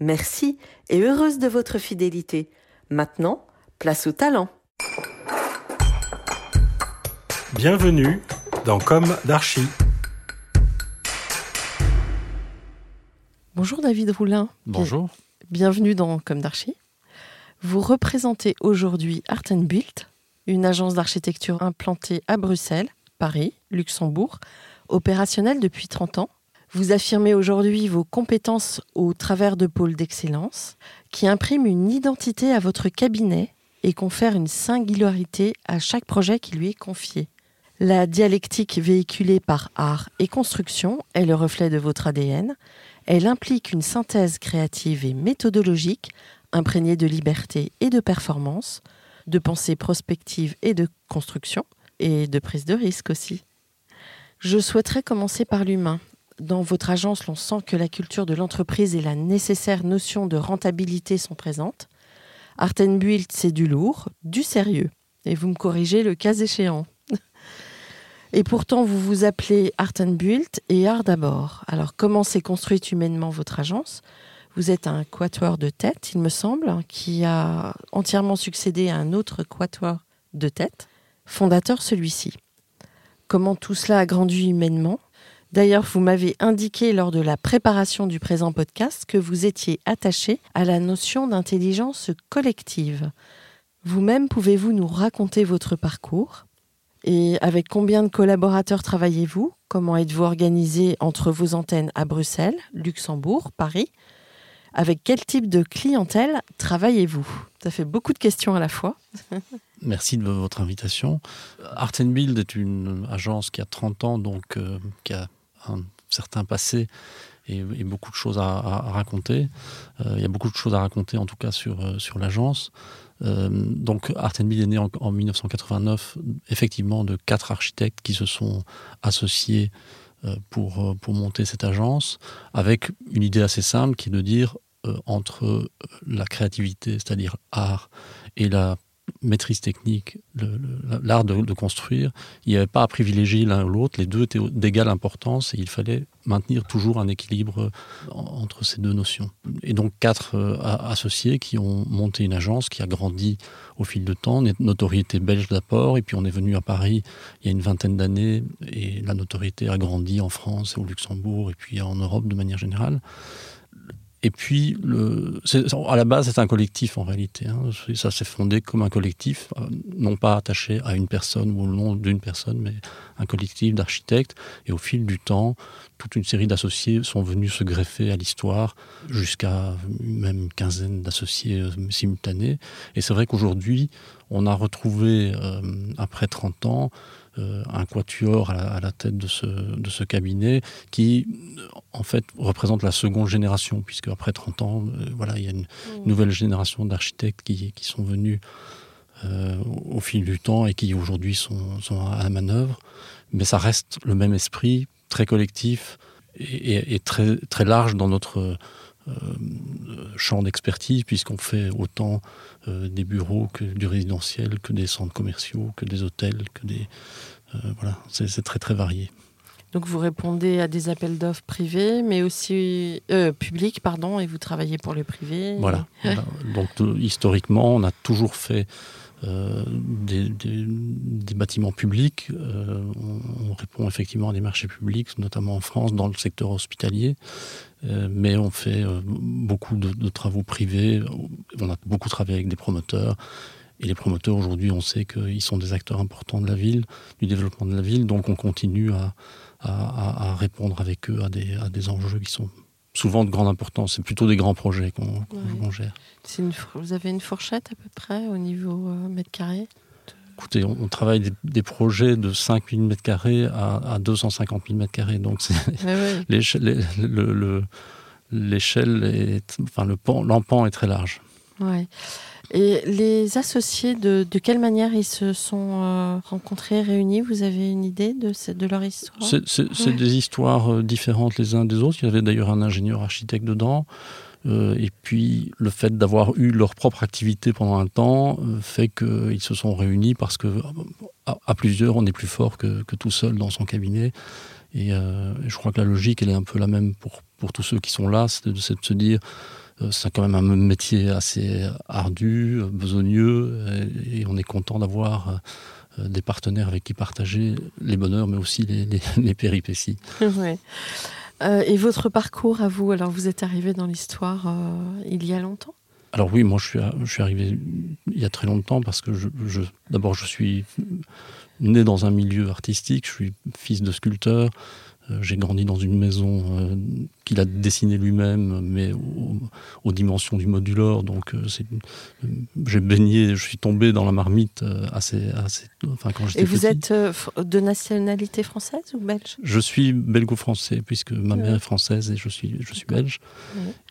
Merci et heureuse de votre fidélité. Maintenant, place au talent. Bienvenue dans Comme d'Archie. Bonjour David Roulin. Bonjour. Bienvenue dans Comme d'Archie. Vous représentez aujourd'hui Art Built, une agence d'architecture implantée à Bruxelles, Paris, Luxembourg, opérationnelle depuis 30 ans. Vous affirmez aujourd'hui vos compétences au travers de pôles d'excellence qui impriment une identité à votre cabinet et confèrent une singularité à chaque projet qui lui est confié. La dialectique véhiculée par art et construction est le reflet de votre ADN. Elle implique une synthèse créative et méthodologique imprégnée de liberté et de performance, de pensée prospective et de construction, et de prise de risque aussi. Je souhaiterais commencer par l'humain. Dans votre agence, l'on sent que la culture de l'entreprise et la nécessaire notion de rentabilité sont présentes. Art c'est du lourd, du sérieux. Et vous me corrigez le cas échéant. Et pourtant, vous vous appelez Art et Art d'abord. Alors, comment s'est construite humainement votre agence? Vous êtes un quatuor de tête, il me semble, qui a entièrement succédé à un autre quatuor de tête, fondateur celui-ci. Comment tout cela a grandi humainement? D'ailleurs, vous m'avez indiqué lors de la préparation du présent podcast que vous étiez attaché à la notion d'intelligence collective. Vous-même, pouvez-vous nous raconter votre parcours? Et avec combien de collaborateurs travaillez-vous? Comment êtes-vous organisé entre vos antennes à Bruxelles, Luxembourg, Paris? Avec quel type de clientèle travaillez-vous? Ça fait beaucoup de questions à la fois. Merci de votre invitation. Art Build est une agence qui a 30 ans, donc euh, qui a un certain passé et, beaucoup de choses à, raconter. Euh, il y a beaucoup de choses à raconter, en tout cas, sur, euh, sur l'agence. Euh, donc, Art est né en, en, 1989, effectivement, de quatre architectes qui se sont associés pour, pour monter cette agence, avec une idée assez simple qui est de dire entre la créativité, c'est-à-dire art, et la maîtrise technique, l'art de, construire, il n'y avait pas à privilégier l'un ou l'autre, les deux étaient d'égale importance et il fallait maintenir toujours un équilibre entre ces deux notions. Et donc quatre euh, associés qui ont monté une agence qui a grandi au fil de temps, notoriété belge d'abord, et puis on est venu à Paris il y a une vingtaine d'années et la notoriété a grandi en France, au Luxembourg et puis en Europe de manière générale. Et puis, le, à la base, c'est un collectif en réalité. Hein. Ça s'est fondé comme un collectif, euh, non pas attaché à une personne ou au nom d'une personne, mais un collectif d'architectes. Et au fil du temps, toute une série d'associés sont venus se greffer à l'histoire, jusqu'à même une quinzaine d'associés euh, simultanés. Et c'est vrai qu'aujourd'hui, on a retrouvé, euh, après 30 ans, euh, un quatuor à la, tête de ce, de ce cabinet qui, en fait, représente la seconde génération, puisque après 30 ans, voilà, il y a une mmh. nouvelle génération d'architectes qui, qui, sont venus au fil du temps et qui aujourd'hui sont, sont, à la manœuvre. Mais ça reste le même esprit, très collectif et, et très, très large dans notre euh, champ d'expertise, puisqu'on fait autant euh, des bureaux que du résidentiel, que des centres commerciaux, que des hôtels, que des. Euh, voilà, c'est très très varié. Donc vous répondez à des appels d'offres privés, mais aussi publics, pardon, et vous travaillez pour les privés. Voilà. Donc historiquement, on a toujours fait des, bâtiments publics. on, répond effectivement à des marchés publics, notamment en France, dans le secteur hospitalier. Euh, mais on fait euh, beaucoup de, travaux privés. On a beaucoup travaillé avec des promoteurs. Et les promoteurs, aujourd'hui, on sait qu'ils sont des acteurs importants de la ville, du développement de la ville. Donc on continue à, répondre avec eux à des, enjeux qui sont souvent de grande importance. C'est plutôt des grands projets qu'on gère. vous avez une fourchette à peu près au niveau euh, mètre carré Écoutez, on, travaille des, projets de 5 000 mètres carrés à, 250 000 mètres carrés. Donc, l'échelle est, enfin, le l'empan est très large. Ouais. Et les associés, de, de, quelle manière ils se sont euh, rencontrés, réunis? Vous avez une idée de, de leur histoire? C'est des histoires euh, différentes les uns des autres. Il y avait d'ailleurs un ingénieur architecte dedans. Euh, et puis le fait d'avoir eu leur propre activité pendant un temps euh, fait qu'ils se sont réunis parce que à, plusieurs, on est plus fort que, tout seul dans son cabinet. Et je crois que la logique, elle est un peu la même pour, pour tous ceux qui sont là, c'est de, se dire, c'est quand même un métier assez ardu, besogneux, et, on est content d'avoir des partenaires avec qui partager les bonheurs, mais aussi les, les, les péripéties. Ouais. Euh, et votre parcours à vous, alors vous êtes arrivé dans l'histoire euh, il y a longtemps? Alors oui, moi je suis, je suis arrivé il y a très longtemps parce que je, d'abord je suis né dans un milieu artistique, je suis fils de sculpteur, euh, j'ai grandi dans une maison euh, qu'il a dessinée lui-même, mais aux, dimensions du modulor. Donc, euh, j'ai baigné, je suis tombé dans la marmite assez, assez. Enfin, quand j'étais Et vous êtes de nationalité française ou belge? Je suis belgo-français, puisque ma mère est française et je suis, je suis belge.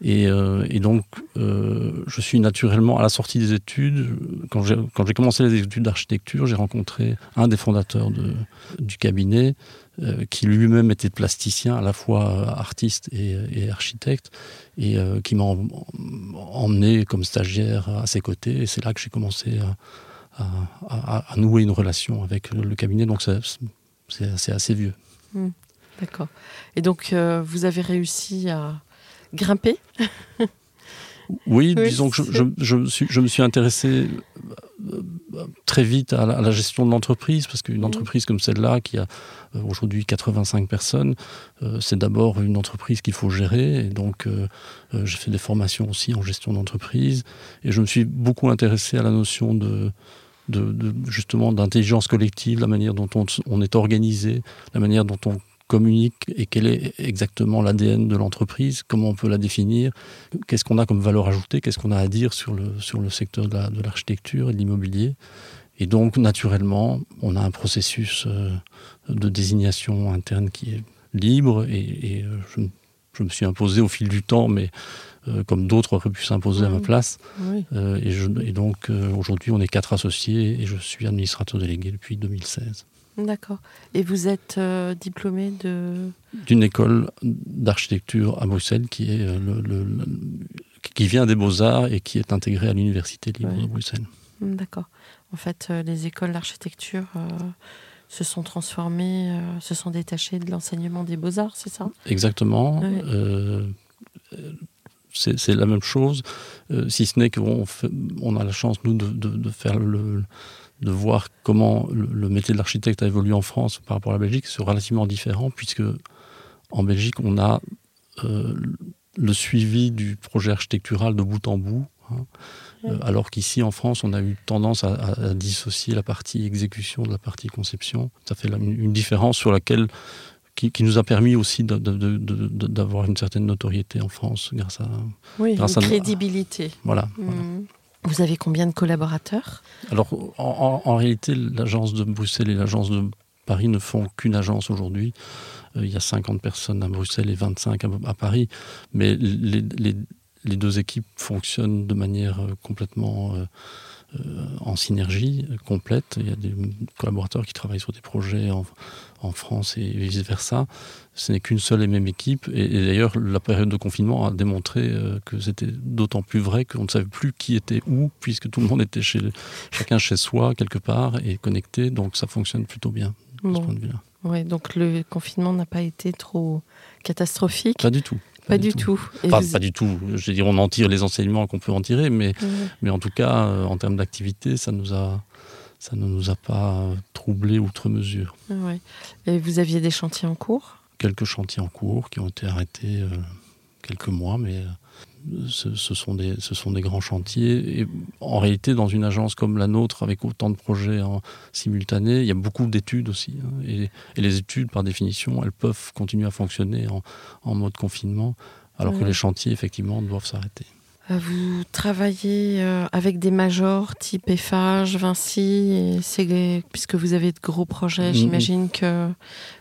Et, et, donc, je suis naturellement, à la sortie des études, quand j'ai commencé les études d'architecture, j'ai rencontré un des fondateurs de, du cabinet euh, qui lui-même était plasticien, à la fois euh, artiste et, architecte, et euh, qui m'a emmené comme stagiaire à ses côtés. Et c'est là que j'ai commencé à, nouer une relation avec le, cabinet. Donc c'est assez, vieux. Hmm, d'accord. Et donc vous avez réussi à grimper? Oui, disons que je, me suis intéressé très vite à la, gestion de l'entreprise, parce qu'une entreprise comme celle-là, qui a euh, aujourd'hui 85 personnes, euh, c'est d'abord une entreprise qu'il faut gérer. Et donc, euh, j'ai fait des formations aussi en gestion d'entreprise. Et je me suis beaucoup intéressé à la notion de, de, justement d'intelligence collective, la manière dont on, on, est organisé, la manière dont on communique et quel est exactement l'ADN de l'entreprise, comment on peut la définir, qu'est-ce qu'on a comme valeur ajoutée, qu'est-ce qu'on a à dire sur le, sur le secteur de l'architecture et de l'immobilier. Et donc, naturellement, on a un processus euh, de désignation interne qui est libre et, euh, je, me suis imposé au fil du temps, mais euh, comme d'autres auraient pu s'imposer à ma place. et, je, et, donc, aujourd'hui, on est quatre associés et je suis administrateur délégué depuis 2016. D'accord. Et vous êtes euh, diplômé de D'une école d'architecture à Bruxelles qui, est euh, le, qui vient des Beaux-Arts et qui est intégrée à l'Université libre de Bruxelles. Hmm, d'accord. En fait, euh, les écoles d'architecture se sont transformées, se sont détachées de l'enseignement des Beaux-Arts, c'est ça? Exactement. c'est la même chose, si ce n'est qu'on on a la chance, nous, de, de faire le de voir comment le, métier de l'architecte a évolué en France par rapport à la Belgique, c'est relativement différent, puisque en Belgique, on a euh, le suivi du projet architectural de bout en bout, hein. euh, alors qu'ici, en France, on a eu tendance à, dissocier la partie exécution de la partie conception. Ça fait une, différence sur laquelle qui, nous a permis aussi d'avoir une certaine notoriété en France grâce à oui, une crédibilité. voilà. voilà. Mmh. Vous avez combien de collaborateurs? Alors, en, réalité, l'agence de Bruxelles est l'agence de Paris ne font qu'une agence aujourd'hui. il y a 50 personnes à Bruxelles et 25 à, Paris. Mais les, deux équipes fonctionnent de manière complètement euh, en synergie complète. Il y a des collaborateurs qui travaillent sur des projets en, en France et vice-versa. Ce n'est qu'une seule et même équipe. Et, d'ailleurs, la période de confinement a démontré euh, que c'était d'autant plus vrai qu'on ne savait plus qui était où, puisque tout le monde était chez, chacun chez soi, quelque part, et connecté. Donc ça fonctionne plutôt bien, de ce point de vue-là. Ouais, donc le confinement n'a pas été trop catastrophique. Pas du tout. Pas, du tout. Pas, du tout. Je veux dire, on en tire les enseignements qu'on peut en tirer, mais, mais en tout cas, euh, en termes d'activité, ça nous a, ça ne nous a pas troublé outre mesure. Ouais. Et vous aviez des chantiers en cours? Quelques chantiers en cours qui ont été arrêtés euh, quelques mois, mais euh, ce, sont des, ce sont des grands chantiers. Et en réalité, dans une agence comme la nôtre, avec autant de projets en simultané, il y a beaucoup d'études aussi. Hein. et, les études, par définition, elles peuvent continuer à fonctionner en, en mode confinement, alors que les chantiers, effectivement, doivent s'arrêter. Euh, vous travaillez euh, avec des majors type Eiffage, Vinci, et puisque vous avez de gros projets, mm-hmm. j'imagine que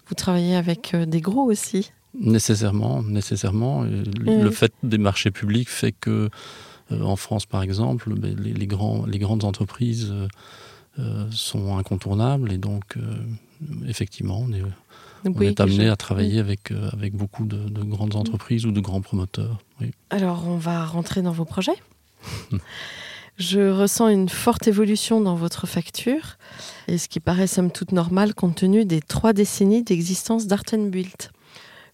vous travaillez avec des gros aussi. Nécessairement, nécessairement. Le fait des marchés publics fait que, euh, en France par exemple, ben, les, grands, les grandes entreprises euh, euh, sont incontournables et donc, effectivement, on est, amené à travailler avec, avec beaucoup de, grandes entreprises ou de grands promoteurs. Alors, on va rentrer dans vos projets. Je ressens une forte évolution dans votre facture, et ce qui paraît somme toute normal compte tenu des trois décennies d'existence d'Artenbuilt.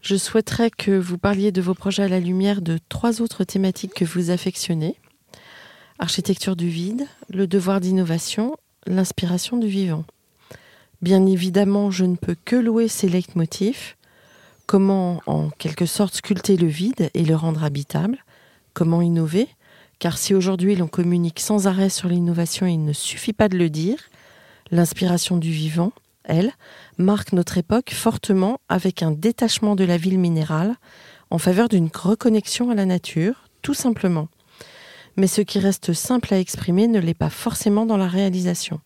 Je souhaiterais que vous parliez de vos projets à la lumière de trois autres thématiques que vous affectionnez. Architecture du vide, le devoir d'innovation, l'inspiration du vivant. Bien évidemment, je ne peux que louer ces leitmotifs. Comment, en quelque sorte, sculpter le vide et le rendre habitable? Comment innover? Car si aujourd'hui l'on communique sans arrêt sur l'innovation, il ne suffit pas de le dire. L'inspiration du vivant, elle, marque notre époque fortement avec un détachement de la ville minérale en faveur d'une reconnexion à la nature, tout simplement. Mais ce qui reste simple à exprimer ne l'est pas forcément dans la réalisation.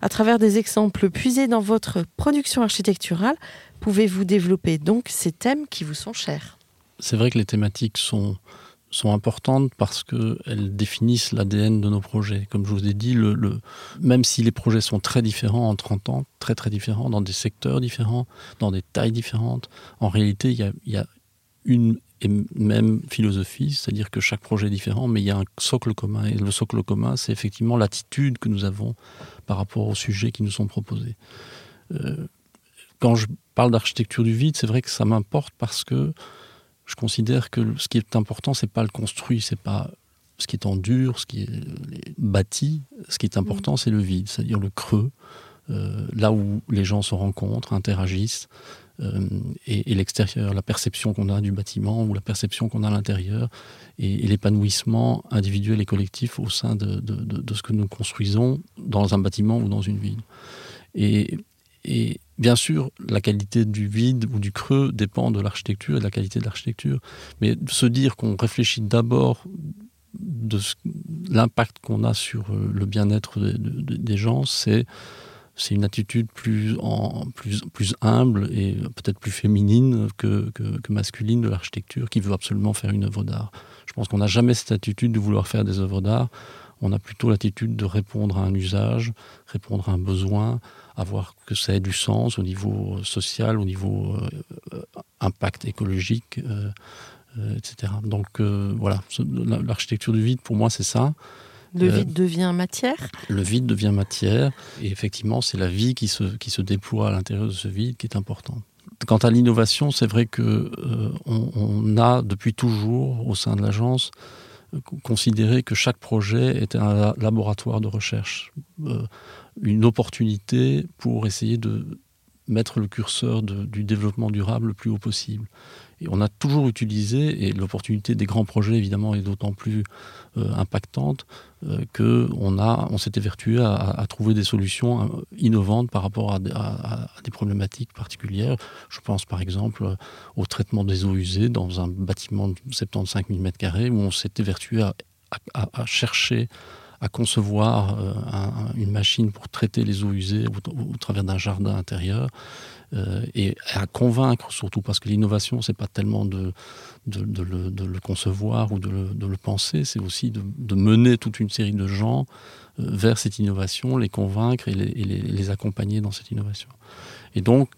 À travers des exemples puisés dans votre production architecturale, pouvez-vous développer donc ces thèmes qui vous sont chers? C'est vrai que les thématiques sont sont importantes parce qu'elles définissent l'ADN de nos projets. Comme je vous ai dit, même si les projets sont très différents en 30 ans, très très différents, dans des secteurs différents, dans des tailles différentes, en réalité, il y a, il y a une et même philosophie, c'est-à-dire que chaque projet est différent, mais il y a un socle commun. Et le socle commun, c'est effectivement l'attitude que nous avons par rapport aux sujets qui nous sont proposés. Euh, quand je parle d'architecture du vide, c'est vrai que ça m'importe parce que je considère que ce qui est important, c'est pas le construit, c'est pas ce qui est en dur, ce qui est bâti. Ce qui est important, c'est le vide, c'est-à-dire le creux, euh, là où les gens se rencontrent, interagissent, euh, et, l'extérieur, la perception qu'on a du bâtiment ou la perception qu'on a à l'intérieur, et, l'épanouissement individuel et collectif au sein de, de, ce que nous construisons dans un bâtiment ou dans une ville. Et, et Bien sûr, la qualité du vide ou du creux dépend de l'architecture et de la qualité de l'architecture. Mais se dire qu'on réfléchit d'abord de l'impact qu'on a sur euh, le bien-être des gens, c'est c'est une attitude plus, plus humble et peut-être plus féminine que, que, que masculine de l'architecture qui veut absolument faire une œuvre d'art. Je pense qu'on n'a jamais cette attitude de vouloir faire des œuvres d'art. On a plutôt l'attitude de répondre à un usage, répondre à un besoin, avoir que ça ait du sens au niveau social, au niveau euh, impact écologique, euh, euh, etc. Donc voilà, l'architecture du vide, pour moi, c'est ça. Le vide devient matière? Le vide devient matière, et effectivement, c'est la vie qui se, qui se déploie à l'intérieur de ce vide qui est important. Quant à l'innovation, c'est vrai que on, a depuis toujours au sein de l'agence considéré que chaque projet était un laboratoire de recherche une opportunité pour essayer de mettre le curseur du développement durable le plus haut possible. Et on a toujours utilisé, et l'opportunité des grands projets évidemment est d'autant plus euh, impactante, euh, qu'on on s'était vertué à, trouver des solutions euh, innovantes par rapport à, des problématiques particulières. Je pense par exemple au traitement des eaux usées dans un bâtiment de 75 000 m2 où on s'était vertué à, chercher à concevoir euh, une machine pour traiter les eaux usées au, travers d'un jardin intérieur euh, et à convaincre surtout parce que l'innovation c'est pas tellement de, le, concevoir ou de le, penser, c'est aussi de, mener toute une série de gens euh, vers cette innovation, les convaincre et les, les accompagner dans cette innovation. Et donc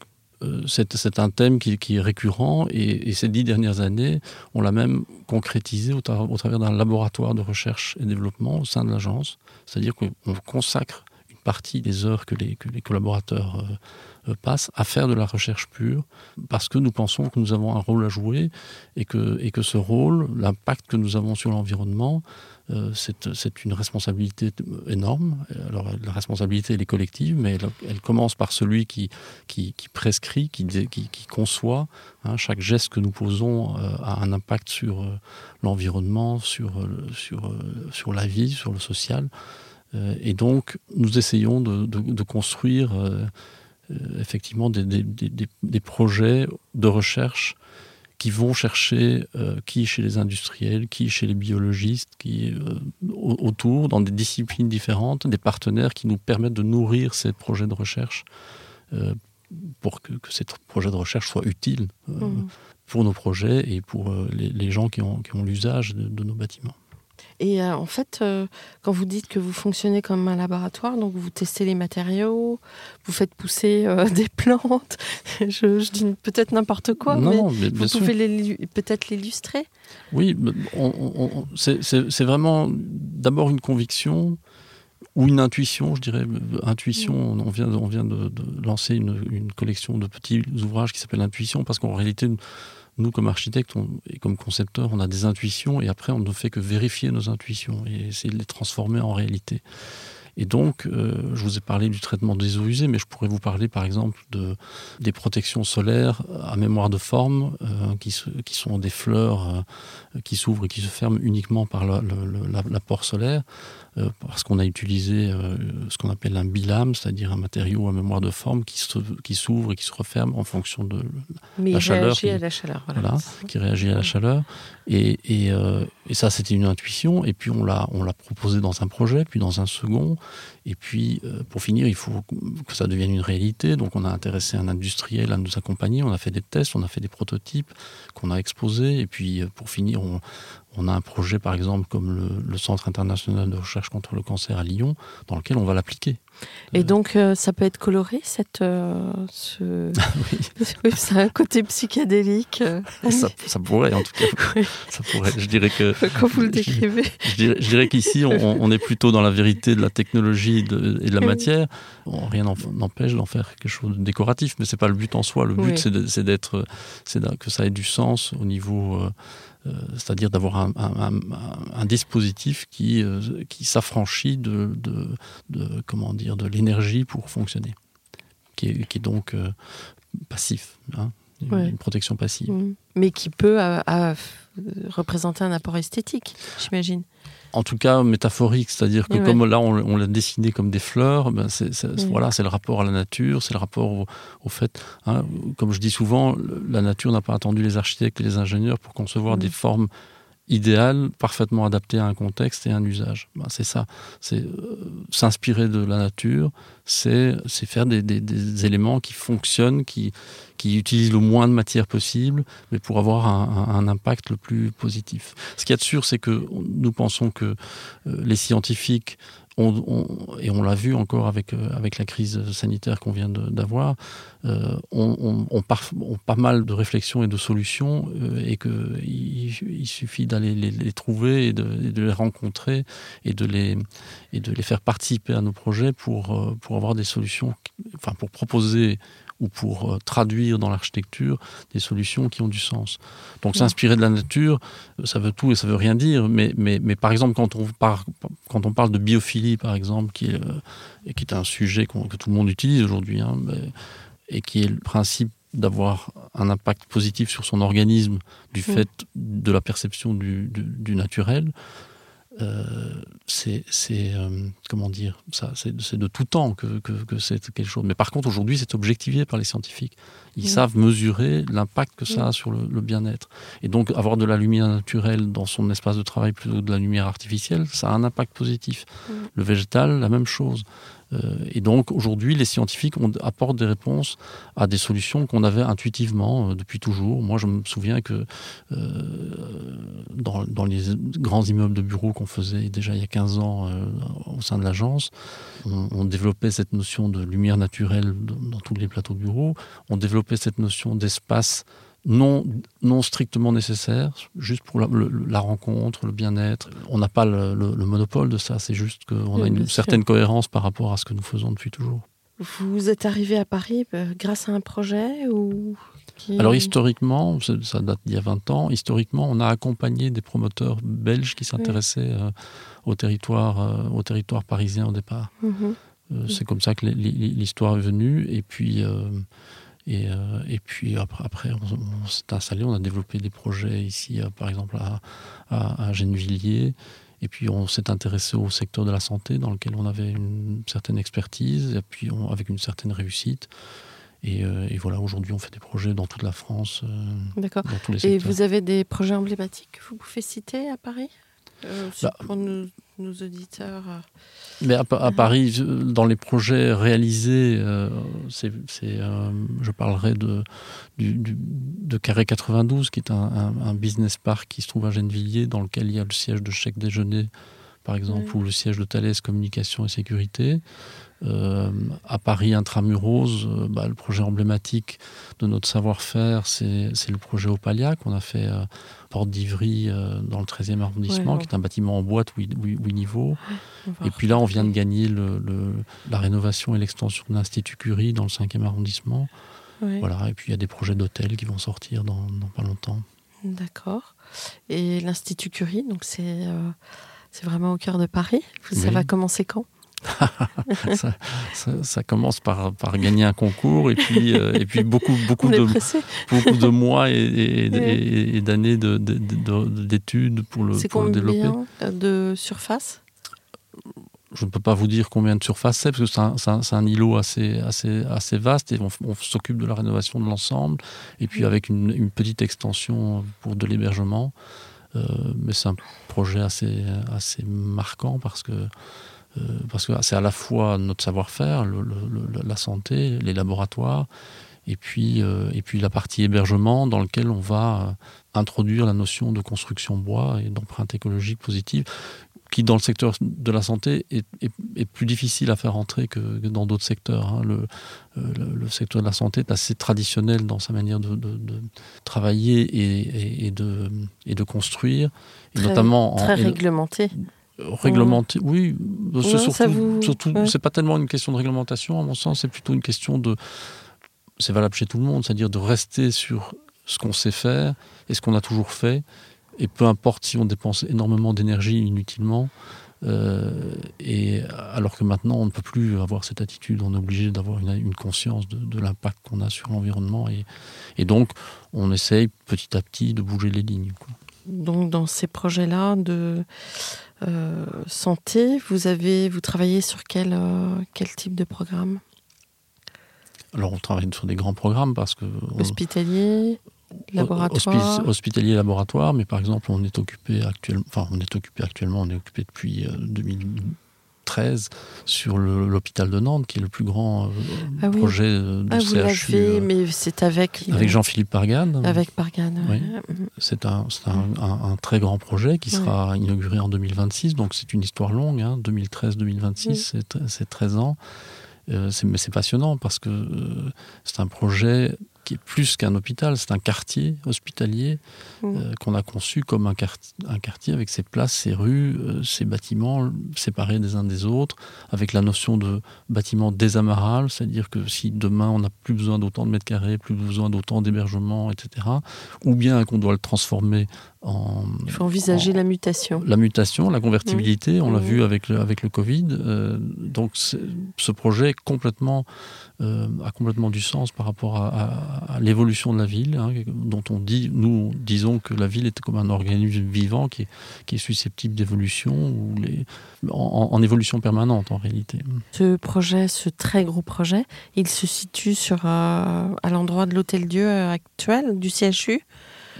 c'est un thème qui, est récurrent et, ces dix dernières années, on l'a même concrétisé au, travers d'un laboratoire de recherche et développement au sein de l'agence. C'est-à-dire qu'on consacre une partie des heures que les, collaborateurs euh, euh, passent à faire de la recherche pure parce que nous pensons que nous avons un rôle à jouer et que, ce rôle, l'impact que nous avons sur l'environnement, euh, c'est une responsabilité énorme. Alors la responsabilité est collective, mais elle, commence par celui qui, prescrit, qui, conçoit. Hein. chaque geste que nous posons euh, a un impact sur euh, l'environnement, sur, la vie, sur le social. et donc nous essayons de, construire effectivement des, projets de recherche qui vont chercher euh, qui chez les industriels, qui chez les biologistes, qui euh, autour, dans des disciplines différentes, des partenaires qui nous permettent de nourrir ces projets de recherche euh, pour que, ces projets de recherche soient utiles mmh. pour nos projets et pour les, gens qui ont, qui ont l'usage de nos bâtiments. Et euh, en fait, euh, quand vous dites que vous fonctionnez comme un laboratoire, donc vous testez les matériaux, vous faites pousser euh, des plantes, je, dis peut-être n'importe quoi, mais, vous pouvez peut-être l'illustrer. Oui, c'est vraiment d'abord une conviction ou une intuition, je dirais. Intuition, on vient, on vient de, lancer une, une, collection de petits ouvrages qui s'appelle Intuition, parce qu'en réalité, nous, comme architectes et comme concepteurs, on a des intuitions et après, on ne fait que vérifier nos intuitions et essayer de les transformer en réalité. Et donc, euh, je vous ai parlé du traitement des eaux usées, mais je pourrais vous parler par exemple de, des protections solaires à mémoire de forme, euh, qui, sont des fleurs euh, qui s'ouvrent et qui se ferment uniquement par l'apport solaire. Euh, parce qu'on a utilisé euh, ce qu'on appelle un bilame, c'est-à-dire un matériau à mémoire de forme qui, qui s'ouvre et qui se referme en fonction de la chaleur. Qui réagit à la chaleur. Voilà. qui réagit à la chaleur. Et, et, euh, et ça, c'était une intuition. Et puis, on l'a, on l'a proposé dans un projet, puis dans un second. Et puis, pour finir, il faut que ça devienne une réalité. Donc, on a intéressé un industriel à nous accompagner. On a fait des tests, on a fait des prototypes qu'on a exposés. Et puis, pour finir, on, on a un projet, par exemple, comme le, Centre international de recherche contre le cancer à Lyon, dans lequel on va l'appliquer. Et donc, euh, ça peut être coloré, cette, euh, ce... oui. ça a un côté psychédélique. Euh. Ça, pourrait, en tout cas. Ça pourrait. Je dirais que. Quand vous le décrivez. Je, dirais, qu'ici, on, est plutôt dans la vérité de la technologie et de la matière. rien n'empêche d'en faire quelque chose de décoratif, mais c'est pas le but en soi. Le but, c'est d'être, c'est que ça ait du sens au niveau euh, c'est-à-dire d'avoir un, dispositif qui, euh, qui s'affranchit de, de, comment dire, de l'énergie pour fonctionner, qui est, qui est donc euh, passif, hein, une, protection passive. Mmh. Mais qui peut représenter un apport esthétique, j'imagine en tout cas métaphorique, c'est-à-dire que comme là on, l'a dessiné comme des fleurs, ben c'est, voilà, c'est le rapport à la nature, c'est le rapport au, fait, hein, comme je dis souvent, la nature n'a pas attendu les architectes et les ingénieurs pour concevoir des formes idéal, parfaitement adapté à un contexte et un usage. Ben, c'est ça, c'est euh, s'inspirer de la nature, c'est faire des, des, éléments qui fonctionnent, qui, qui utilisent le moins de matière possible, mais pour avoir un, un, impact le plus positif. Ce qu'il y a de sûr, c'est que nous pensons que euh, les scientifiques et on l'a vu encore avec, euh, avec la crise sanitaire qu'on vient d'avoir, euh, on, on, pas mal de réflexions et de solutions euh, et qu'il il suffit d'aller les, trouver et de, les rencontrer et de les, et de les faire participer à nos projets pour, pour avoir des solutions, enfin pour proposer ou pour euh, traduire dans l'architecture des solutions qui ont du sens. Donc s'inspirer de la nature, ça veut tout et ça veut rien dire, mais, mais, mais par exemple quand on, parle, quand on parle de biophilie, par exemple, qui est, euh, qui est un sujet que tout le monde utilise aujourd'hui, hein, et qui est le principe d'avoir un impact positif sur son organisme du fait de la perception du, du naturel, euh, c'est euh, comment dire ça c'est de tout temps que, que, c'est quelque chose. Mais par contre aujourd'hui c'est objectivé par les scientifiques Ils Mm. savent mesurer l'impact que ça a sur le, le bien-être. Et donc, avoir de la lumière naturelle dans son espace de travail plutôt que de la lumière artificielle, ça a un impact positif. Mm. Le végétal, la même chose. Euh, et donc, aujourd'hui, les scientifiques apportent des réponses à des solutions qu'on avait intuitivement euh, depuis toujours. Moi, je me souviens que euh, dans, dans les grands immeubles de bureaux qu'on faisait déjà il y a 15 ans au sein de l'agence, on, on développait cette notion de lumière naturelle dans, dans tous les plateaux bureaux, on développait cette notion d'espace non, non strictement nécessaire, juste pour la, le- la rencontre, le bien-être. On n'a pas le, le- le monopole de ça, c'est juste qu'on Oui, a une sûr. certaine cohérence par rapport à ce que nous faisons depuis toujours. Vous êtes arrivé à Paris euh, grâce à un projet ou qui- Alors historiquement, ça date d'il y a 20 ans, historiquement, on a accompagné des promoteurs belges qui s'intéressaient euh, au, territoire, euh, au territoire parisien au départ. Mhm. Euh, C'est comme ça que l'histoire est venue. Et puis, et, euh, et puis après, après, on, on s'est installé, on a développé des projets ici, euh, par exemple à, à, à Gennevilliers. Et puis on s'est intéressé au secteur de la santé dans lequel on avait une certaine expertise et puis on- avec une certaine réussite. Et, euh, et voilà, aujourd'hui on fait des projets dans toute la France, euh, D'accord. dans tous les Et vous avez des projets emblématiques que vous pouvez citer à Paris? Euh, Bah, Pour nos, nos auditeurs. euh, Mais à, Pa- à. Paris, dans les projets réalisés, euh, c'est, c'est, euh, je parlerai de, du, du- de Carré 92, qui est un, un- un business park qui se trouve à Gennevilliers, dans lequel il y a le siège de chèque déjeuner, par exemple, Oui. ou le siège de Thales Communication et Sécurité. Euh, à Paris intramuros, euh, bah, le projet emblématique de notre savoir-faire, c'est, le projet Opalia qu'on a fait euh, Porte d'Ivry euh, dans le 13e arrondissement, Ouais, qui est un bâtiment en boîte huit huit- huit niveaux. on va Et puis là, on vient de gagner le, le- la rénovation et l'extension de l'Institut Curie dans le 5e arrondissement. Ouais, Voilà. Et puis il y a des projets d'hôtels qui vont sortir dans, dans pas longtemps. D'accord. Et l'Institut Curie, donc c'est euh, c'est vraiment au cœur de Paris. Ça Oui. va commencer quand? Ça, ça- ça commence par, par gagner un concours et puis, euh, et puis beaucoup, de, pressé. beaucoup de mois et, et- Ouais. et- et d'années de- de- de- d'études pour le, C'est pour le développer. combien de surface? Je ne peux pas vous dire combien de surface c'est, parce que c'est un, c'est un- c'est un îlot assez, assez, assez vaste et on, on s'occupe de la rénovation de l'ensemble, et puis avec une, une petite extension pour de l'hébergement. Euh, mais c'est un projet assez, assez marquant parce que, euh, parce que c'est à la fois notre savoir-faire, le- le- le- la santé, les laboratoires, et puis, euh, et puis la partie hébergement dans lequel on va euh, introduire la notion de construction bois et d'empreinte écologique positive qui dans le secteur de la santé est, est- est plus difficile à faire entrer que, que dans d'autres secteurs. hein. Le, le, le secteur de la santé est assez traditionnel dans sa manière de, de- de travailler et, et- et de, et de construire, et Très- notamment en, Très réglementé. Réglementé. Oui, c'est surtout, vous- surtout ouais. c'est pas tellement une question de réglementation, à mon sens, c'est plutôt une question de. C'est valable chez tout le monde, c'est-à-dire de rester sur ce qu'on sait faire et ce qu'on a toujours fait, et peu importe si on dépense énormément d'énergie inutilement. euh, et alors que maintenant, on ne peut plus avoir cette attitude, on est obligé d'avoir une, une conscience de, de l'impact qu'on a sur l'environnement, et, et donc on essaye petit à petit de bouger les lignes. quoi. Donc dans ces projets-là de euh, santé, vous avez vous travaillez sur quel, euh, type de programme? Alors on travaille sur des grands programmes parce que euh, hospitalier, laboratoire, hospitalier laboratoire, mais par exemple on est occupé actuellement, on est occupé actuellement, on est occupé depuis 2000 sur l'hôpital de Nantes, qui est le plus grand euh, ah projet euh, de ah, euh, c'est avec... Jean-Philippe Pargan. Avec Pargan, oui. Mm, mm. C'est un, très grand projet qui sera inauguré en 2026, donc c'est une histoire longue, hein. 2013-2026, c'est 13 ans. Mais c'est passionnant parce que c'est un projet qui est plus qu'un hôpital, c'est un quartier hospitalier Mm. euh, qu'on a conçu comme un, quart- un quartier avec ses places, ses rues, euh, ses bâtiments séparés des uns des autres, avec la notion de bâtiment désamarrable, c'est-à-dire que si demain on n'a plus besoin d'autant de mètres carrés, plus besoin d'autant d'hébergement, etc., ou bien qu'on doit le transformer en, Il faut envisager en- la mutation. la mutation, la convertibilité, on l'a vu avec le, avec le Covid. euh, donc ce projet est complètement, euh, a complètement du sens par rapport à, à- à l'évolution de la ville, hein, dont on dit, nous disons que la ville est comme un organisme vivant qui est, qui est susceptible d'évolution, ou les, en, en évolution permanente en réalité. Ce projet, ce très gros projet, il se situe sur, euh, à l'endroit de l'hôtel-dieu euh, actuel, du CHU.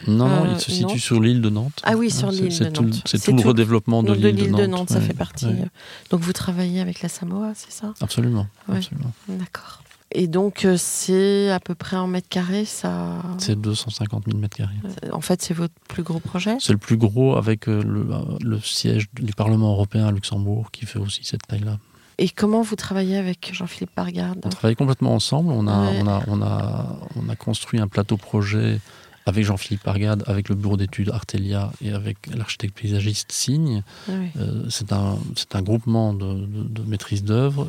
Non, non, Euh, il se situe sur l'île de Nantes. Ah oui, sur l'île de Nantes. C'est tout le redéveloppement de l'île de Nantes. ça ouais, fait partie. ouais. euh, Donc vous travaillez avec la Samoa, c'est ça? Absolument. Ouais. absolument. D'accord. Et donc euh, c'est à peu près en mètres carrés, ça? C'est 250 000 mètres carrés. En fait, c'est votre plus gros projet? C'est le plus gros avec le, le siège du Parlement européen à Luxembourg qui fait aussi cette taille-là. Et comment vous travaillez avec Jean-Philippe Bargarde On travaille complètement ensemble. On a, Ouais. on a, on a, on a construit un plateau projet avec Jean-Philippe Argade, avec le bureau d'études Artelia et avec l'architecte paysagiste Signe. Oui. Euh, c'est un, groupement de, de- de maîtrise d'œuvre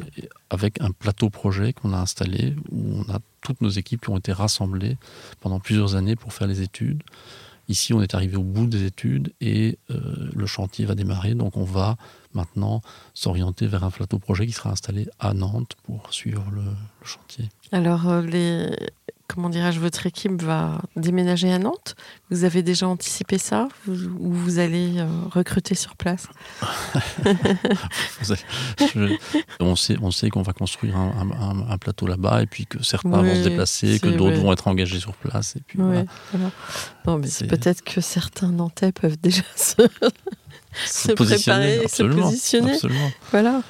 avec un plateau projet qu'on a installé où on a toutes nos équipes qui ont été rassemblées pendant plusieurs années pour faire les études. Ici, on est arrivé au bout des études et euh, le chantier va démarrer. Donc, on va maintenant s'orienter vers un plateau projet qui sera installé à Nantes pour suivre le, le chantier. Alors, euh, les... comment dirais-je, votre équipe va déménager à Nantes. Vous avez déjà anticipé ça Vous- Ou vous allez euh, recruter sur place? Je- on sait, on sait qu'on va construire un, un- un- un plateau là-bas et puis que certains Oui, vont se déplacer, que d'autres vont être engagés sur place. Et puis Ouais, voilà. voilà. Non, mais C'est- peut-être que certains Nantais peuvent déjà se, se préparer, se positionner. absolument. Voilà.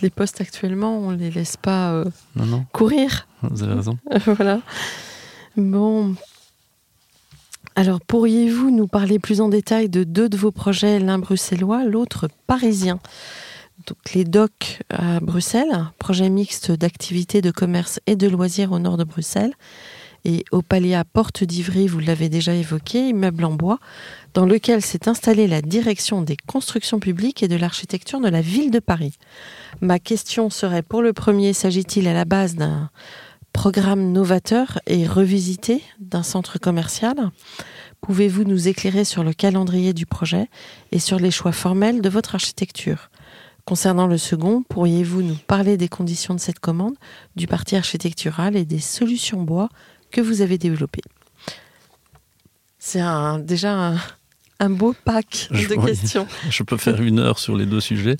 Les postes actuellement, on les laisse pas euh, Non, non, courir. vous avez raison. voilà. Bon. Alors, pourriez-vous nous parler plus en détail de deux de vos projets, l'un bruxellois, l'autre parisien? Donc, les docks à Bruxelles, projet mixte d'activités de commerce et de loisirs au nord de Bruxelles. Et au palais à Porte d'Ivry, vous l'avez déjà évoqué, immeuble en bois, dans lequel s'est installée la direction des constructions publiques et de l'architecture de la ville de Paris. Ma question serait pour le premier, s'agit-il à la base d'un programme novateur et revisité d'un centre commercial? Pouvez-vous nous éclairer sur le calendrier du projet et sur les choix formels de votre architecture? Concernant le second, pourriez-vous nous parler des conditions de cette commande, du parti architectural et des solutions bois que vous avez développées? C'est déjà un, un beau pack Je- de oui. questions. Je peux faire une heure sur les deux sujets.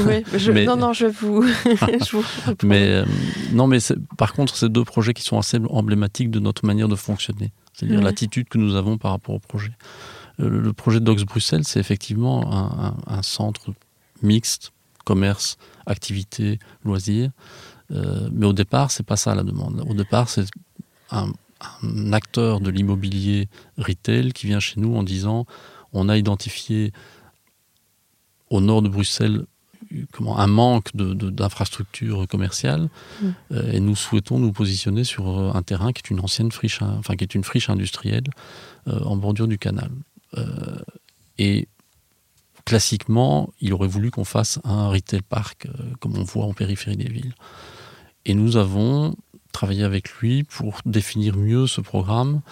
Oui, je- Mais- Non, non, je vous. je vous. Mais euh, non, mais par contre, c'est deux projets qui sont assez emblématiques de notre manière de fonctionner, c'est-à-dire Ouais. l'attitude que nous avons par rapport au projet. Euh, Le, le projet Docs Bruxelles, c'est effectivement un, un- un centre mixte, commerce, activité, loisirs. Euh, mais au départ, c'est pas ça la demande. Au départ, c'est un, un acteur de l'immobilier retail qui vient chez nous en disant on a identifié au nord de Bruxelles comment, un manque d'infrastructures commerciales Mm. euh, et nous souhaitons nous positionner sur euh, un terrain qui est une ancienne friche, hein, enfin qui est une friche industrielle euh, en bordure du canal. Euh, et classiquement, il aurait voulu qu'on fasse un retail park comme on voit en périphérie des villes. Et nous avons travaillé avec lui pour définir mieux ce programme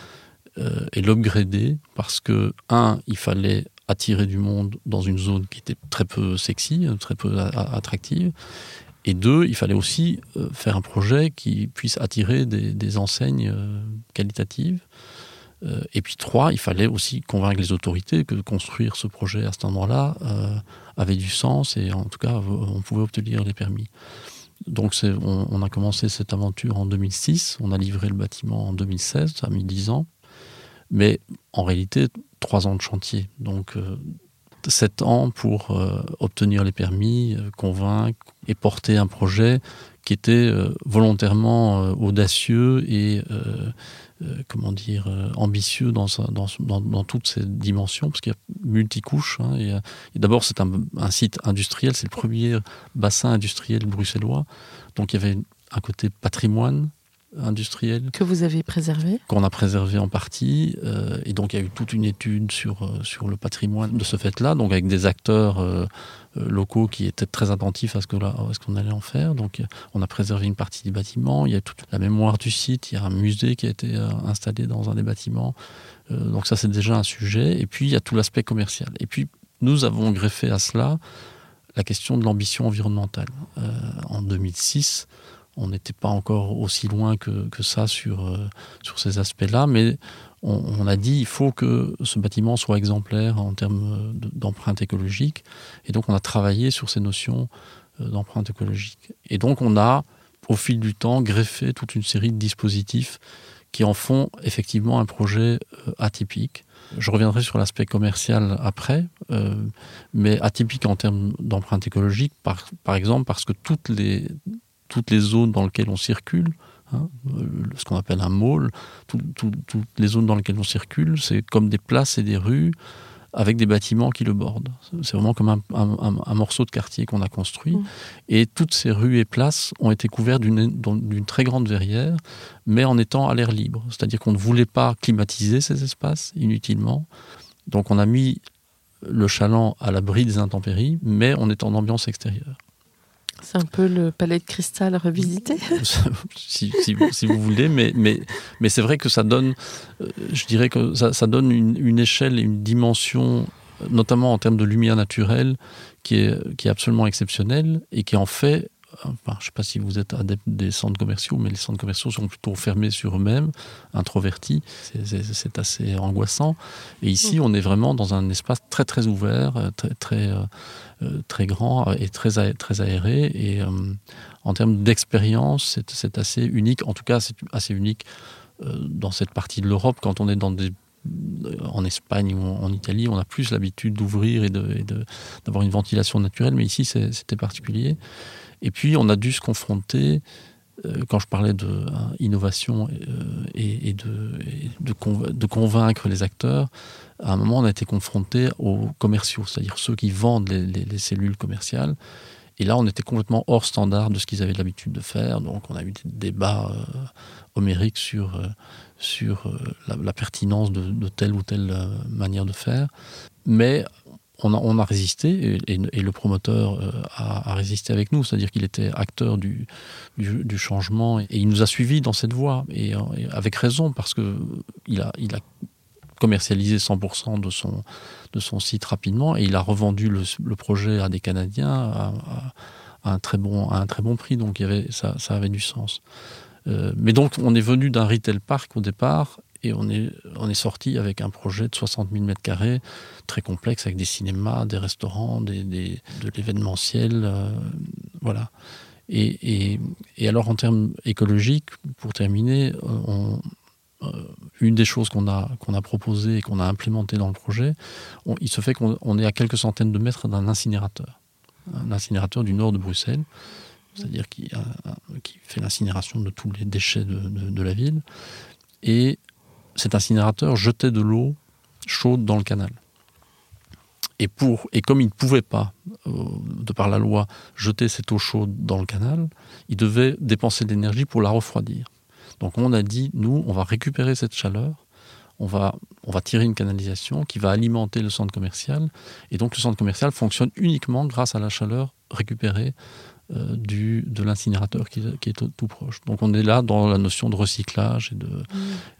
euh, et l'upgrader parce que, un, il fallait attirer du monde dans une zone qui était très peu sexy, très peu attractive. Et deux, il fallait aussi euh, faire un projet qui puisse attirer des, enseignes euh, qualitatives. Et puis trois, il fallait aussi convaincre les autorités que construire ce projet à cet endroit-là avait du sens et en tout cas, on pouvait obtenir les permis. Donc on, on a commencé cette aventure en 2006, on a livré le bâtiment en 2016, ça a mis 10 ans, mais en réalité, trois ans de chantier. Donc euh, sept ans pour euh, obtenir les permis, euh, convaincre et porter un projet qui était volontairement audacieux et comment dire ambitieux dans, toutes ses dimensions, parce qu'il y a multicouches. hein, et, D'abord, c'est un site industriel, c'est le premier bassin industriel bruxellois. Donc il y avait un côté patrimoine, industriel. Que vous avez préservé Qu'on a préservé en partie. Euh, et donc, il y a eu toute une étude sur, euh, sur le patrimoine de ce fait-là, donc avec des acteurs euh, locaux qui étaient très attentifs à ce qu'on allait en faire. Donc, on a préservé une partie du bâtiment. Il y a toute la mémoire du site. Il y a un musée qui a été installé dans un des bâtiments. donc, ça, c'est déjà un sujet. Et puis, il y a tout l'aspect commercial. Et puis, nous avons greffé à cela la question de l'ambition environnementale. en 2006, on n'était pas encore aussi loin que, ça sur, euh, sur ces aspects-là, mais on, a dit il faut que ce bâtiment soit exemplaire en termes d'empreinte écologique, et donc on a travaillé sur ces notions euh, d'empreinte écologique. Et donc on a, au fil du temps, greffé toute une série de dispositifs qui en font effectivement un projet euh, atypique. Je reviendrai sur l'aspect commercial après, mais atypique en termes d'empreinte écologique, par exemple parce que toutes les, toutes les zones dans lesquelles on circule, hein, ce qu'on appelle un mall, toutes les zones dans lesquelles on circule, c'est comme des places et des rues avec des bâtiments qui le bordent. C'est vraiment comme un, morceau de quartier qu'on a construit. Mmh. Et toutes ces rues et places ont été couvertes d'une très grande verrière, mais en étant à l'air libre. C'est-à-dire qu'on ne voulait pas climatiser ces espaces inutilement. Donc on a mis le chaland à l'abri des intempéries, mais on est en ambiance extérieure. C'est un peu le palais de cristal revisité. si, vous voulez, mais, c'est vrai que ça donne, euh, je dirais que ça, donne une, une, échelle et une dimension, notamment en termes de lumière naturelle, qui est absolument exceptionnelle et qui en fait je ne sais pas si vous êtes adepte des centres commerciaux, mais les centres commerciaux sont plutôt fermés sur eux-mêmes, introvertis. C'est assez angoissant. Et ici, on est vraiment dans un espace très très ouvert, euh, très très euh, euh, très grand et très très aéré. Et en termes d'expérience, c'est assez unique. En tout cas, c'est assez unique dans cette partie de l'Europe quand on est dans des en Espagne ou en Italie, on a plus l'habitude d'ouvrir et d'avoir une ventilation naturelle, mais ici c'était particulier. Et puis, on a dû se confronter, euh, quand je parlais d'innovation euh, et, de, de, convaincre les acteurs, à un moment, on a été confronté aux commerciaux, c'est-à-dire ceux qui vendent les, cellules commerciales. Et là, on était complètement hors standard de ce qu'ils avaient l'habitude de faire. Donc, on a eu des débats euh, homériques sur, sur la, pertinence de, de, telle ou telle manière de faire. Mais on a, résisté et, le promoteur euh, a, résisté avec nous, c'est-à-dire qu'il était acteur du, changement et, il nous a suivis dans cette voie et, avec raison parce que il a, commercialisé 100% de son, site rapidement et il a revendu le, projet à des Canadiens à, un très bon, prix, donc ça avait du sens. Euh, mais donc on est venu d'un retail park au départ et on est, on est sorti avec un projet de 60 000 mètres carrés, très complexe, avec des cinémas, des restaurants, des, de l'événementiel. Euh, voilà. Et, et, alors, en termes écologiques, pour terminer, on, euh, une des choses qu'on a, a proposées et qu'on a implémentées dans le projet, il se fait qu'on est à quelques centaines de mètres d'un incinérateur. Un incinérateur du nord de Bruxelles, c'est-à-dire qui, qui fait l'incinération de tous les déchets de, de, de la ville. Et cet incinérateur jetait de l'eau chaude dans le canal. Et, pour, et comme il ne pouvait pas, euh, de par la loi, jeter cette eau chaude dans le canal, il devait dépenser de l'énergie pour la refroidir. Donc on a dit, nous, on va récupérer cette chaleur, on va, on va tirer une canalisation qui va alimenter le centre commercial, et donc le centre commercial fonctionne uniquement grâce à la chaleur récupérée euh, du, de l'incinérateur qui, est tout, proche. Donc on est là dans la notion de recyclage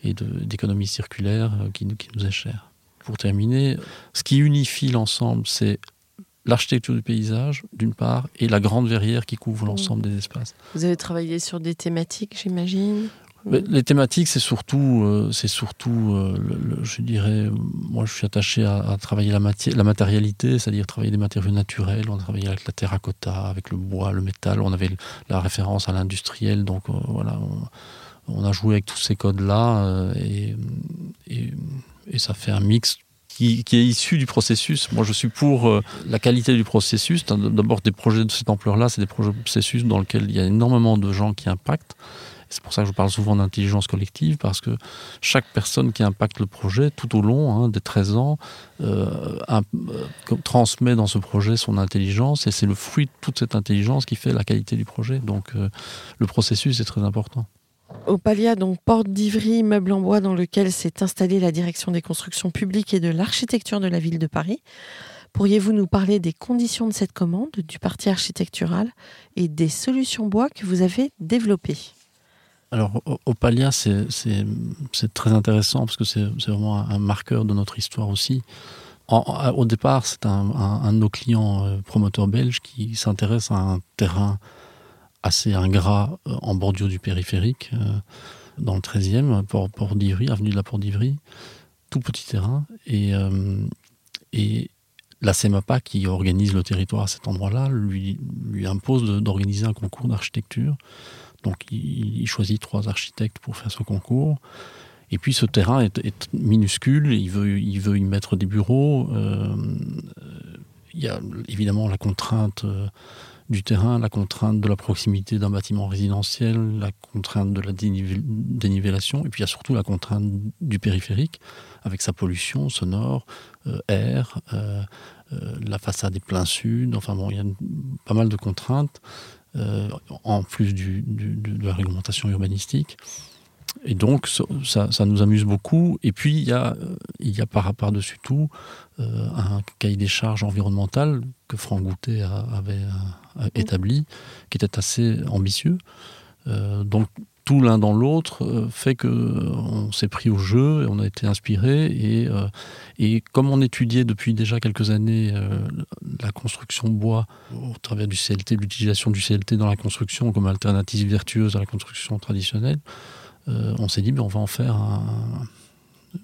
et, de, mm. d'économie circulaire euh, qui, qui nous est chère. Pour terminer, ce qui unifie l'ensemble, c'est l'architecture du paysage, d'une part, et la grande verrière qui couvre mm. l'ensemble des espaces. Vous avez travaillé sur des thématiques, j'imagine? Les thématiques, c'est surtout, euh, surtout, euh, je dirais, moi je suis attaché à, travailler la, la matérialité, c'est-à-dire travailler des matériaux naturels. On a travaillé avec la terracotta, avec le bois, le métal. On avait la référence à l'industriel, donc euh, voilà, on, a joué avec tous ces codes-là et, et, ça fait un mix qui, qui, est issu du processus. Moi, je suis pour la qualité du processus. D'abord, des projets de cette ampleur-là, c'est des projets de processus dans lesquels il y a énormément de gens qui impactent. C'est pour ça que je parle souvent d'intelligence collective, parce que chaque personne qui impacte le projet tout au long hein, des 13 ans euh, euh, transmet dans ce projet son intelligence, et c'est le fruit de toute cette intelligence qui fait la qualité du projet. Donc euh, le processus est très important. Opalia, donc porte d'Ivry, immeuble en bois dans lequel s'est installée la direction des constructions publiques et de l'architecture de la ville de Paris. Pourriez-vous nous parler des conditions de cette commande, du parti architectural et des solutions bois que vous avez développées? Alors, Opalia, c'est très intéressant parce que c'est vraiment un marqueur de notre histoire aussi. au départ, c'est un, de nos clients euh, promoteurs belges qui s'intéresse à un terrain assez ingrat euh, en bordure du périphérique, euh, dans le 13e, Port, d'Ivry, avenue de la Porte d'Ivry. Tout petit terrain. Et, la CEMAPA, qui organise le territoire à cet endroit-là, lui impose d'organiser un concours d'architecture donc il, choisit trois architectes pour faire ce concours. Et puis ce terrain est, minuscule, il veut, il veut y mettre des bureaux. Euh, il y a évidemment la contrainte euh, du terrain, la contrainte de la proximité d'un bâtiment résidentiel, la contrainte de la dénivellation, et puis il y a surtout la contrainte du périphérique, avec sa pollution sonore, euh, air, la façade est plein sud, enfin bon, il y a pas mal de contraintes. Euh, en plus de la réglementation urbanistique. Et donc, ça, nous amuse beaucoup. Et puis, il y a, il y a par, par-dessus tout euh, un cahier des charges environnementales que Franck Goutet avait euh, établi, qui était assez ambitieux. donc, tout l'un dans l'autre euh, fait que euh, on s'est pris au jeu et on a été inspiré et, euh, et comme on étudiait depuis déjà quelques années la construction bois au travers du CLT, l'utilisation du CLT dans la construction comme alternative vertueuse à la construction traditionnelle, on s'est dit ben, on va en faire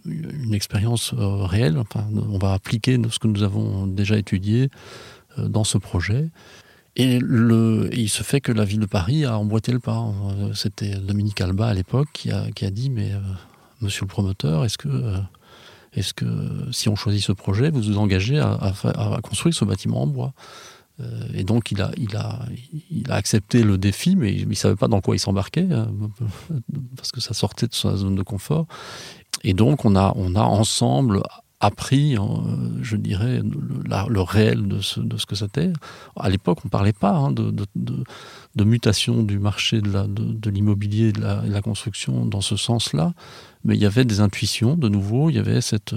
une expérience réelle. On va appliquer ce que nous avons déjà étudié dans ce projet. Et, le, il se fait que la ville de Paris a emboîté le pas. C'était Dominique Alba à l'époque qui a, qui a, dit Mais euh, monsieur le promoteur, est-ce que, euh, est que si on choisit ce projet, vous vous engagez à, à, construire ce bâtiment en bois? Euh, Et donc il a, il, a, il a accepté le défi, mais il ne savait pas dans quoi il s'embarquait, hein, parce que ça sortait de sa zone de confort. Et donc on a, on a ensemble appris, hein, je dirais, le, réel de ce, de ce que c'était. À l'époque, on ne parlait pas hein, de, mutation du marché de l'immobilier et de la, construction dans ce sens-là, mais il y avait des intuitions, de nouveau, il y avait cette,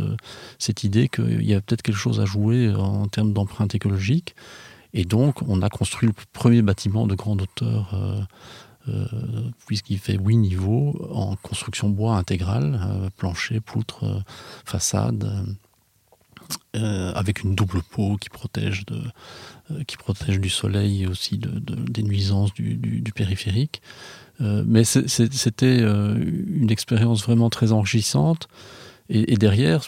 cette idée qu'il y avait peut-être quelque chose à jouer en termes d'empreinte écologique. Et donc, on a construit le premier bâtiment de grande hauteur. Euh, puisqu'il fait huit niveaux en construction bois intégrale, euh, plancher, poutre, euh, façade, avec une double peau qui protège, de, qui protège du soleil et aussi de, des nuisances du périphérique. mais c'était une expérience vraiment très enrichissante. Et, derrière,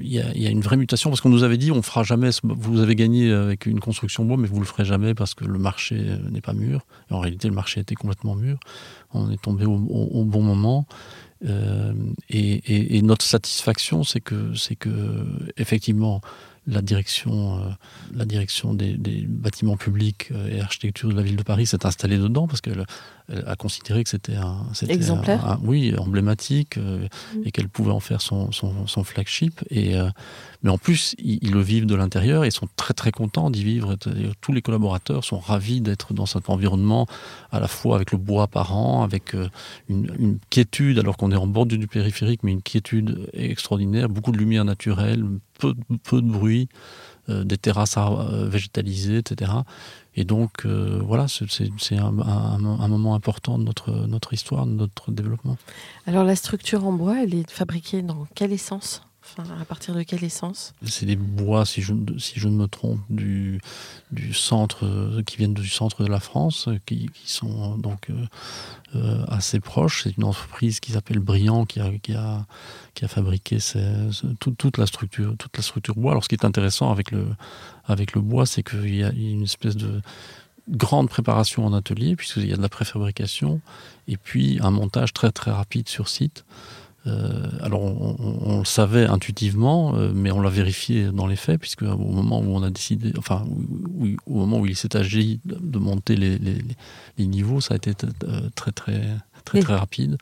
il y, a, une vraie mutation parce qu'on nous avait dit on fera jamais, vous avez gagné avec une construction bois, mais vous le ferez jamais parce que le marché n'est pas mûr. en réalité, le marché était complètement mûr. On est tombé au, bon moment. Euh, et, notre satisfaction, c'est que, c'est que effectivement, la direction, euh, la direction des, bâtiments publics euh, et architecture de la ville de Paris s'est installée dedans parce qu'elle a considéré que c'était un, exemplaire, oui, emblématique euh, mm. et qu'elle pouvait en faire son, son, flagship. Et mais en plus, ils, le vivent de l'intérieur et sont très très contents d'y vivre. Tous les collaborateurs sont ravis d'être dans cet environnement, à la fois avec le bois apparent, avec une, une quiétude alors qu'on est en bord du périphérique, mais une quiétude extraordinaire, beaucoup de lumière naturelle, peu, de bruit, euh, des terrasses euh, végétalisées, etc. Et donc, euh, voilà, c'est un, moment important de notre, notre histoire, de notre développement. Alors, la structure en bois, elle est fabriquée dans quelle essence? À partir de quelle essence? C'est des bois, si je, ne me trompe, du, centre, qui viennent du centre de la France, qui, sont donc euh, euh, assez proches. C'est une entreprise qui s'appelle Briand qui a, fabriqué toute, la structure, bois. Alors, ce qui est intéressant avec le bois, c'est qu'il y a une espèce de grande préparation en atelier, puisqu'il y a de la préfabrication, et puis un montage très très rapide sur site. Euh, alors on, le savait intuitivement, euh, mais on l'a vérifié dans les faits, puisque au moment où on a décidé, enfin au moment où il s'est agi de, monter les, niveaux, ça a été euh, très très très très, rapide.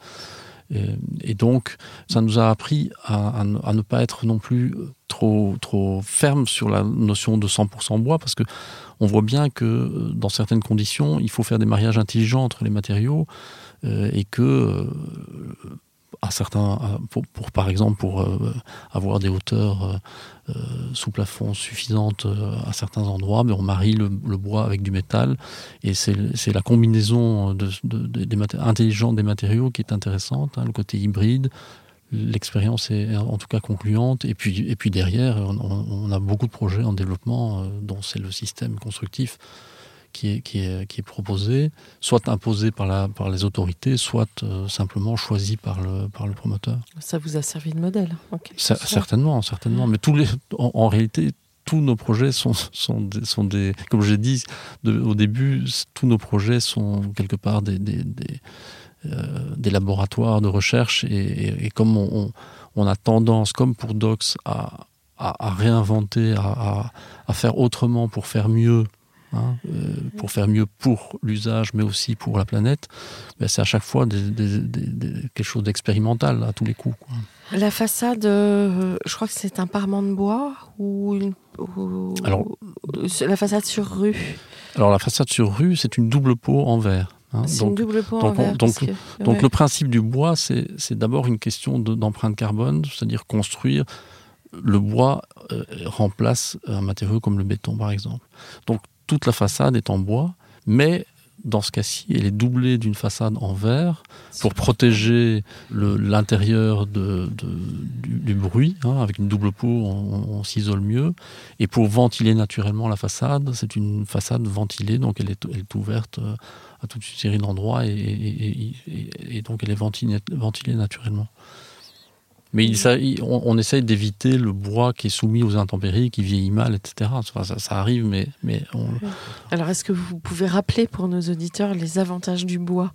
Et, donc ça nous a appris à, ne pas être non plus trop trop ferme sur la notion de 100% bois, parce que on voit bien que dans certaines conditions, il faut faire des mariages intelligents entre les matériaux. et que à certains, pour, par exemple, pour avoir des hauteurs sous plafond suffisantes à certains endroits, mais on marie le, bois avec du métal, et c'est la combinaison intelligente des matériaux qui est intéressante, hein, le côté hybride, l'expérience est en tout cas concluante. Et puis, et puis derrière, on, a beaucoup de projets en développement, dont c'est le système constructif qui est, qui est, qui est proposé, soit imposé par, la, par les autorités, soit euh, simplement choisi par le, par le promoteur. Ça vous a servi de modèle Certainement, certainement. Mais tous les, en, réalité, tous nos projets sont, sont, des, sont des comme j'ai dit au début, tous nos projets sont quelque part des, des, des, euh, des laboratoires de recherche et, et, comme on, on, a tendance, comme pour Docs, à, à, à réinventer, à, à, faire autrement pour faire mieux Hein, euh, pour faire mieux pour l'usage, mais aussi pour la planète, ben, c'est à chaque fois quelque chose d'expérimental à tous les coups. La façade, euh, je crois que c'est un parement de bois ou, une, alors, la façade sur rue? Alors la façade sur rue, c'est une double peau en verre. Hein. c'est une double peau donc, en verre. Donc, donc le principe du bois, c'est d'abord une question d'empreinte carbone, c'est-à-dire construire le bois euh, remplace un matériau comme le béton, par exemple. Donc toute la façade est en bois, mais dans ce cas-ci, elle est doublée d'une façade en verre pour protéger l'intérieur de, du, bruit. Hein, avec une double peau, on, s'isole mieux. Et pour ventiler naturellement la façade, c'est une façade ventilée, donc elle est, elle est ouverte euh, à toute une série d'endroits et, et, donc elle est ventilée, ventilée naturellement. Mais il, on, on, essaye d'éviter le bois qui est soumis aux intempéries, qui vieillit mal, etc. ça, arrive, mais, mais Alors, est-ce que vous pouvez rappeler pour nos auditeurs les avantages du bois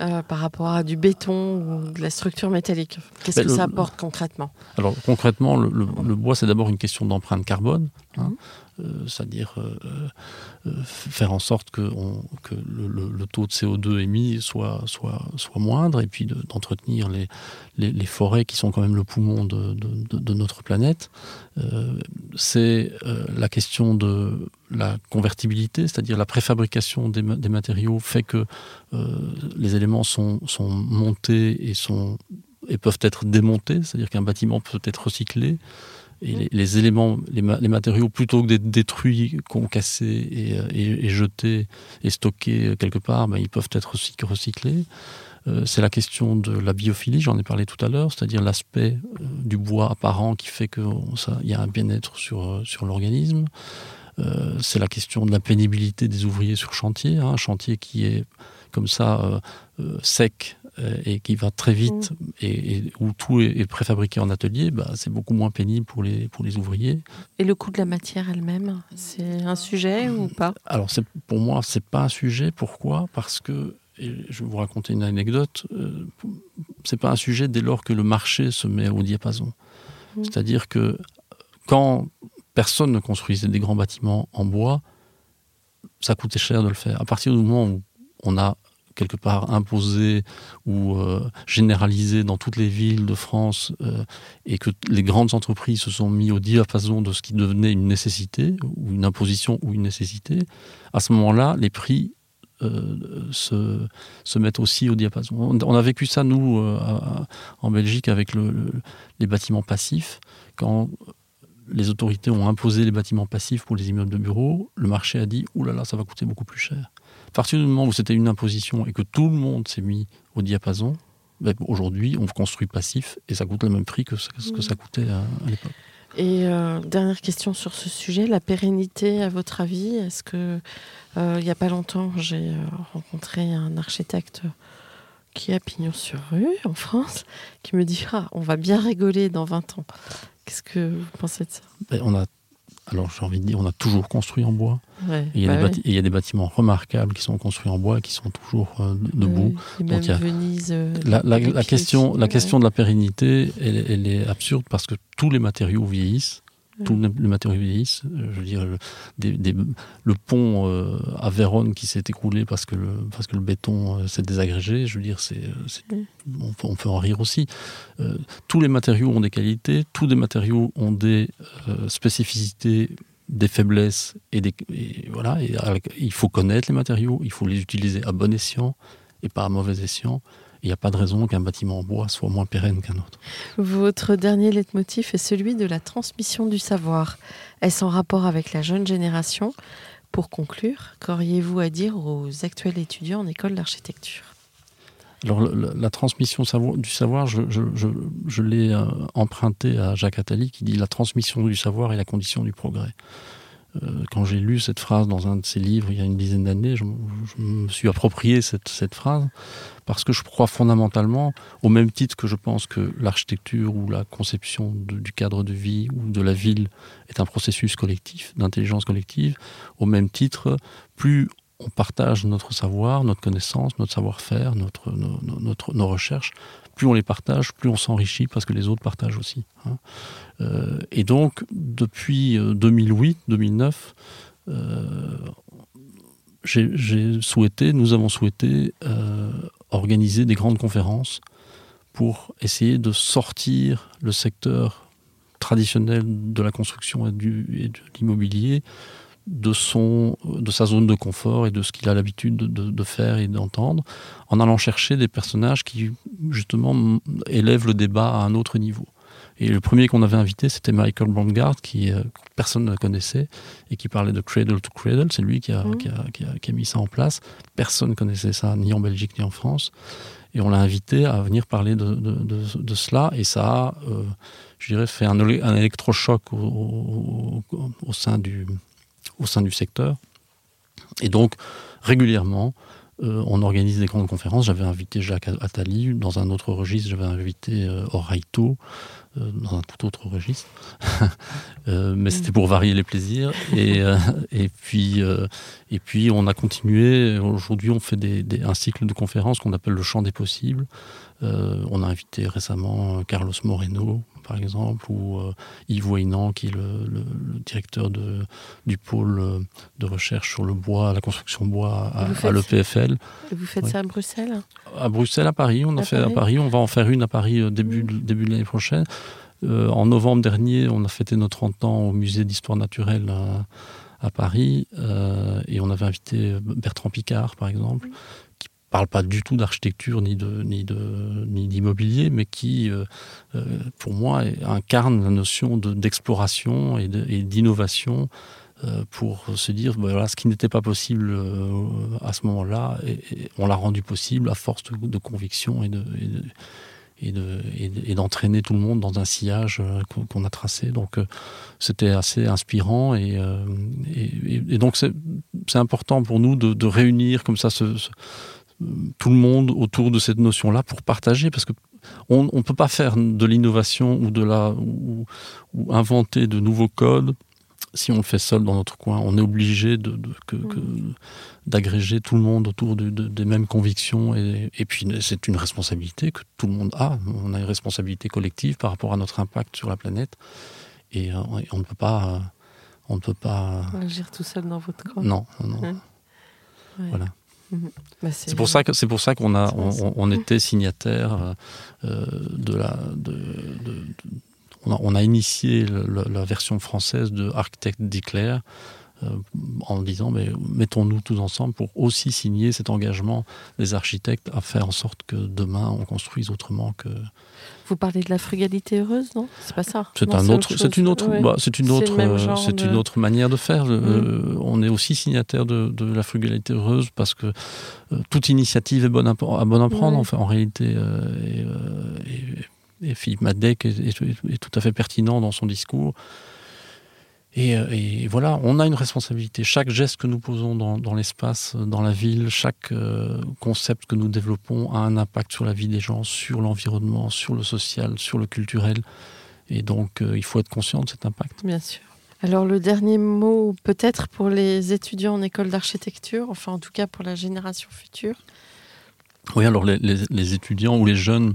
euh, par rapport à du béton ou de la structure métallique? Qu'est-ce ben, que ça apporte concrètement? Alors, concrètement, le, le bois, c'est d'abord une question d'empreinte carbone. Hein. Mhm. Euh, c'est-à-dire euh, euh, faire en sorte que, le, taux de CO2 émis soit, soit, soit moindre et puis d'entretenir les, forêts qui sont quand même le poumon de, notre planète. c'est la question de la convertibilité, c'est-à-dire la préfabrication des, des, matériaux fait que les éléments sont, sont montés et, sont, et peuvent être démontés, c'est-à-dire qu'un bâtiment peut être recyclé. Et les, éléments, les, matériaux, plutôt que d'être détruits, concassés et, euh, et, et, jetés et stockés quelque part, ben, ils peuvent être recyclés. Euh, c'est la question de la biophilie, j'en ai parlé tout à l'heure, c'est-à-dire l'aspect euh, du bois apparent qui fait qu'il y a un bien-être sur, l'organisme. c'est la question de la pénibilité des ouvriers sur chantier, hein, un chantier qui est comme ça sec euh, et qui va très vite mm. et, où tout est, préfabriqué en atelier, bah, c'est beaucoup moins pénible pour les, pour les ouvriers. Et le coût de la matière elle-même, c'est un sujet ou pas? Alors pour moi, c'est pas un sujet. Pourquoi? Parce que je vais vous raconter une anecdote. Euh, c'est pas un sujet dès lors que le marché se met au diapason. Mm. C'est-à-dire que quand personne ne construisait des grands bâtiments en bois, ça coûtait cher de le faire. À partir du moment où on a quelque part imposé ou euh, généralisé dans toutes les villes de France euh, et que les grandes entreprises se sont mis au diapason de ce qui devenait une nécessité ou une imposition ou une nécessité, à ce moment-là, les prix euh, se, se, mettent aussi au diapason. On, a vécu ça, nous, en Belgique, avec le, les bâtiments passifs. Quand les autorités ont imposé les bâtiments passifs pour les immeubles de bureaux, le marché a dit « Ouh là là, ça va coûter beaucoup plus cher ». À partir du moment où c'était une imposition et que tout le monde s'est mis au diapason, ben, aujourd'hui, on construit passif et ça coûte le même prix que ce, que ça coûtait à, l'époque. Et euh, dernière question sur ce sujet, la pérennité, à votre avis, est-ce que euh, il n'y a pas longtemps, j'ai euh, rencontré un architecte qui a pignon sur rue en France, qui me dit ah, on va bien rigoler dans 20 ans. Qu'est-ce que vous pensez de ça? Ben, On a alors j'ai envie de dire, on a toujours construit en bois. Il, y a bah il, y a des bâtiments remarquables qui sont construits en bois et qui sont toujours euh, debout. Donc, Venise, euh, la, question, la question de la pérennité, elle, est absurde parce que tous les matériaux vieillissent. Tous les matériaux vieillissent. Euh, je veux dire, le pont à Vérone qui s'est écroulé parce que le, parce que le béton s'est désagrégé, je veux dire, c'est, on, peut en rire aussi. tous les matériaux ont des qualités, tous les matériaux ont des spécificités des faiblesses et des voilà il faut connaître les matériaux il faut les utiliser à bon escient et pas à mauvais escient. Il n'y a pas de raison qu'un bâtiment en bois soit moins pérenne qu'un autre. Votre dernier leitmotiv est celui de la transmission du savoir. Est-ce en rapport avec la jeune génération? Pour conclure, qu'auriez-vous à dire aux actuels étudiants en école d'architecture? Alors, la, transmission du savoir, je, l'ai euh, emprunté à Jacques Attali qui dit la transmission du savoir est la condition du progrès. Euh, quand j'ai lu cette phrase dans un de ses livres il y a une dizaine d'années, je, me suis approprié cette, cette, phrase parce que je crois fondamentalement, au même titre que je pense que l'architecture ou la conception du cadre de vie ou de la ville est un processus collectif, d'intelligence collective, au même titre, plus on partage notre savoir, notre connaissance, notre savoir-faire, nos recherches, plus on les partage, plus on s'enrichit parce que les autres partagent aussi. Hein. Euh, et donc, depuis 2008-2009, euh, euh, j'ai souhaité, nous avons souhaité organiser des grandes conférences pour essayer de sortir le secteur traditionnel de la construction et de l'immobilier de, son, de sa zone de confort et de ce qu'il a l'habitude de, faire et d'entendre, en allant chercher des personnages qui, justement, élèvent le débat à un autre niveau. Et le premier qu'on avait invité, c'était Michael Brongard, qui euh, personne ne connaissait, et qui parlait de cradle to cradle. C'est lui qui a, mmh. qui, a, qui, a, mis ça en place. Personne ne connaissait ça, ni en Belgique, ni en France. Et on l'a invité à venir parler de, de, cela. Et ça a, euh, je dirais, fait un, un électrochoc au, au sein du, au sein du secteur. Et donc, régulièrement, euh, on organise des grandes conférences. J'avais invité Jacques Attali, dans un autre registre, j'avais invité euh, Oraito, euh, dans un tout autre registre. mais c'était pour varier les plaisirs. Et, puis, on a continué. Aujourd'hui, on fait un cycle de conférences qu'on appelle le champ des possibles. On a invité récemment Carlos Moreno, par exemple, ou euh, Yves Waynan, qui est le, directeur de, du pôle euh, de recherche sur le bois, la construction bois à, l'EPFL. Vous faites ça à Bruxelles À Bruxelles, à Paris. On a fait à Paris. On va en faire une à Paris euh, début, mmh. début de l'année prochaine. en novembre dernier, on a fêté nos 30 ans au musée d'histoire naturelle à, Paris et on avait invité Bertrand Picard, par exemple, parle pas du tout d'architecture ni de ni de ni d'immobilier, mais qui, euh, euh, pour moi, incarne la notion d'exploration et d'innovation euh, pour se dire ben voilà ce qui n'était pas possible à ce moment-là, on l'a rendu possible à force de, conviction et de, et d'entraîner tout le monde dans un sillage qu'on a tracé. Donc c'était assez inspirant et, et donc c'est important pour nous de, réunir comme ça ce tout le monde autour de cette notion-là pour partager, parce que on ne peut pas faire de l'innovation ou de la ou, inventer de nouveaux codes si on le fait seul dans notre coin. On est obligé de, d'agréger tout le monde autour des mêmes convictions et, et puis c'est une responsabilité que tout le monde a. On a une responsabilité collective par rapport à notre impact sur la planète et, euh, on ne peut pas on ne peut pas agir tout seul dans votre coin. Non, non. Voilà. Mhm. Bah, c'est pour ça que c'est pour ça qu'on a on, était signataire euh, de la de, on, a, initié la version française de Architect Declare euh, en disant mais mettons-nous tous ensemble pour aussi signer cet engagement des architectes à faire en sorte que demain on construise autrement que vous parlez de la frugalité heureuse, non? C'est pas ça. C'est un autre, c'est une autre, bah, c'est une autre, c'est une autre manière de faire. Euh, mm. on est aussi signataire de, la frugalité heureuse parce que euh, toute initiative est bonne à, bonne à prendre. En, réalité, et, et, Philippe Madec est, est, tout à fait pertinent dans son discours. Euh, et, voilà, on a une responsabilité. Chaque geste que nous posons dans, l'espace, dans la ville, chaque euh, concept que nous développons a un impact sur la vie des gens, sur l'environnement, sur le social, sur le culturel. Et donc, euh, il faut être conscient de cet impact. Bien sûr. Alors, le dernier mot, peut-être pour les étudiants en école d'architecture, enfin, en tout cas pour la génération future? Oui, alors les étudiants ou les jeunes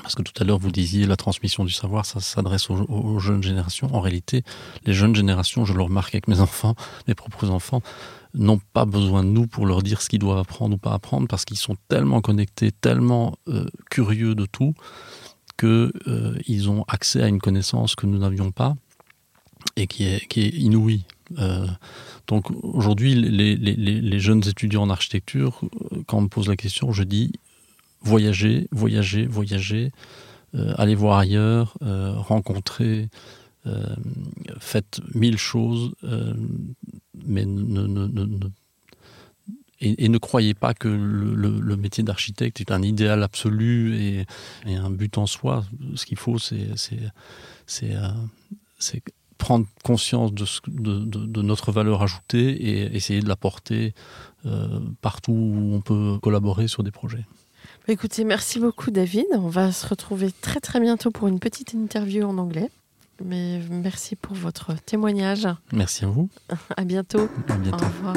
parce que tout à l'heure, vous disiez la transmission du savoir, ça s'adresse aux, jeunes générations. En réalité, les jeunes générations, je le remarque avec mes enfants, mes propres enfants, n'ont pas besoin de nous pour leur dire ce qu'ils doivent apprendre ou pas apprendre, parce qu'ils sont tellement connectés, tellement euh, curieux de tout, qu'ils euh, ont accès à une connaissance que nous n'avions pas et qui est, inouïe. Euh, donc aujourd'hui, les, jeunes étudiants en architecture, quand on me pose la question, je dis voyager, voyager, voyager, euh, aller voir ailleurs, euh, rencontrer, faites mille choses, mais ne, ne, et, ne croyez pas que le, métier d'architecte est un idéal absolu et, un but en soi. Ce qu'il faut, c'est prendre conscience de, notre valeur ajoutée et essayer de la porter euh, partout où on peut collaborer sur des projets. Bah, écoutez, merci beaucoup David. On va se retrouver très très bientôt pour une petite interview en anglais. Mais merci pour votre témoignage. Merci à vous. À bientôt. À bientôt. Au revoir.